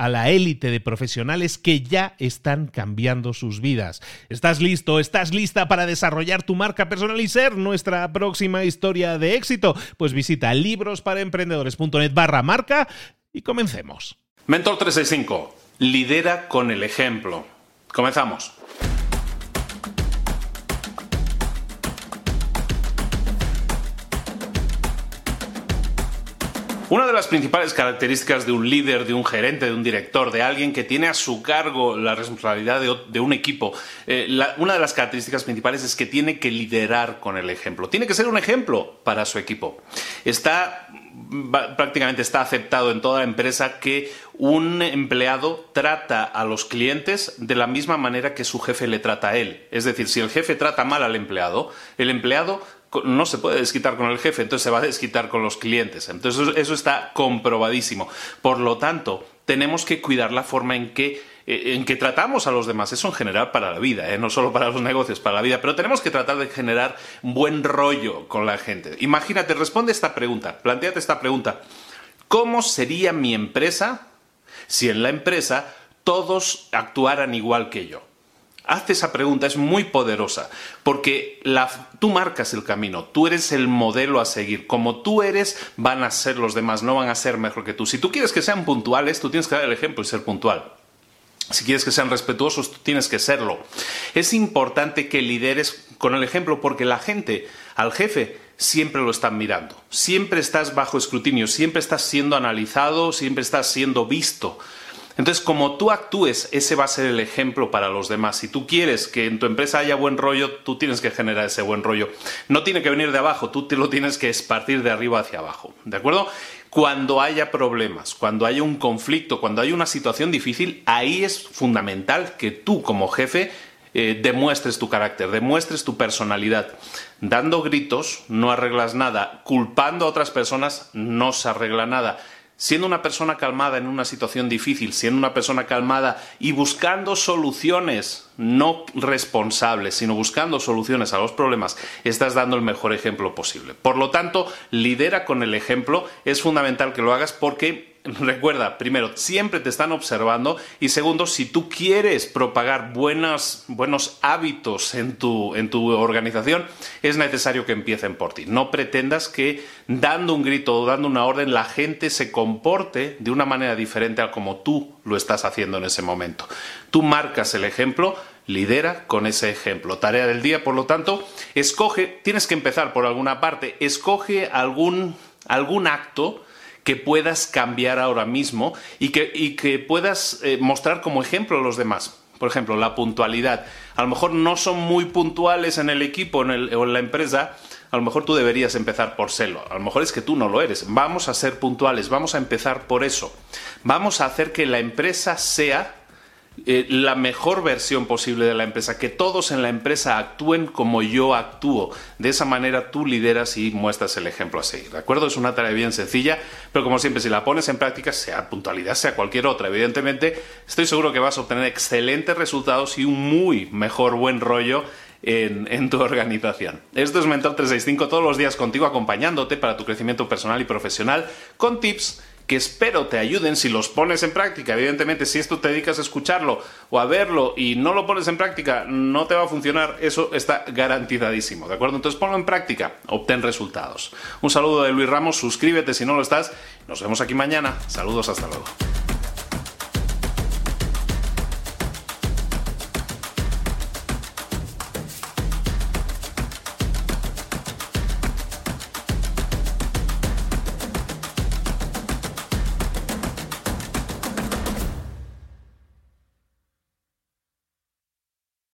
a la élite de profesionales que ya están cambiando sus vidas. ¿Estás listo? ¿Estás lista para desarrollar tu marca personal y ser nuestra próxima historia de éxito? Pues visita librosparaemprendedores.net barra marca y comencemos. Mentor 365. Lidera con el ejemplo. Comenzamos. Una de las principales características de un líder, de un gerente, de un director, de alguien que tiene a su cargo la responsabilidad de, un equipo, eh, una de las características principales es que tiene que liderar con el ejemplo. Tiene que ser un ejemplo para su equipo. Está prácticamente está aceptado en toda empresa que un empleado trata a los clientes de la misma manera que su jefe le trata a él. Es decir, si el jefe trata mal al empleado, el empleado no se puede desquitar con el jefe, entonces se va a desquitar con los clientes. Entonces eso está comprobadísimo. Por lo tanto, tenemos que cuidar la forma en que eh, en que tratamos a los demás, eso en general para la vida, ¿eh? no solo para los negocios, para la vida, pero tenemos que tratar de generar buen rollo con la gente. Imagínate, responde esta pregunta, planteate esta pregunta, ¿cómo sería mi empresa si en la empresa todos actuaran igual que yo? Hazte esa pregunta, es muy poderosa, porque tú marcas el camino, tú eres el modelo a seguir. Como tú eres, van a ser los demás, no van a ser mejor que tú. Si tú quieres que sean puntuales, tú tienes que dar el ejemplo y ser puntual. Si quieres que sean respetuosos, tú tienes que serlo. Es importante que lideres con el ejemplo porque la gente, al jefe, siempre lo están mirando. Siempre estás bajo escrutinio, siempre estás siendo analizado, siempre estás siendo visto. Entonces, como tú actúes, ese va a ser el ejemplo para los demás. Si tú quieres que en tu empresa haya buen rollo, tú tienes que generar ese buen rollo. No tiene que venir de abajo, tú lo tienes que espartir de arriba hacia abajo. ¿De acuerdo? Cuando haya problemas, cuando haya un conflicto, cuando haya una situación difícil, ahí es fundamental que tú como jefe eh, demuestres tu carácter, demuestres tu personalidad. Dando gritos no arreglas nada, culpando a otras personas no se arregla nada siendo una persona calmada en una situación difícil, siendo una persona calmada y buscando soluciones, no responsables, sino buscando soluciones a los problemas, estás dando el mejor ejemplo posible. Por lo tanto, lidera con el ejemplo, es fundamental que lo hagas porque recuerda, primero, siempre te están observando y segundo, si tú quieres propagar buenos hábitos en tu, en tu organización, es necesario que empiecen por ti. No pretendas que dando un grito o dando una orden la gente se comporte de una manera diferente a como tú lo estás haciendo en ese momento. Tú marcas el ejemplo, lidera con ese ejemplo. Tarea del día, por lo tanto, escoge, tienes que empezar por alguna parte, escoge algún, algún acto, que puedas cambiar ahora mismo y que, puedas eh, mostrar como ejemplo a los demás. Por ejemplo, la puntualidad. A lo mejor no son muy puntuales en el equipo o en la empresa, a lo mejor tú deberías empezar por serlo. A lo mejor es que tú no lo eres. Vamos a ser puntuales, vamos a empezar por eso. Vamos a hacer que la empresa sea eh, la mejor versión posible de la empresa, que todos en la empresa actúen como yo actúo. De esa manera tú lideras y muestras el ejemplo a seguir. ¿De acuerdo? Es una tarea bien sencilla, pero como siempre, si la pones en práctica, sea puntualidad, sea cualquier otra, evidentemente, estoy seguro que vas a obtener excelentes resultados y un muy mejor buen rollo en, en, tu organización. Esto es Mentor 365 todos los días contigo acompañándote para tu crecimiento personal y profesional con tips que espero te ayuden si los pones en práctica. Evidentemente, si esto te dedicas a escucharlo o a verlo y no lo pones en práctica, no te va a funcionar. Eso está garantizadísimo, ¿de acuerdo? Entonces ponlo en práctica, obtén resultados. Un saludo de Luis Ramos, suscríbete si no lo estás. Nos vemos aquí mañana. Saludos, hasta luego.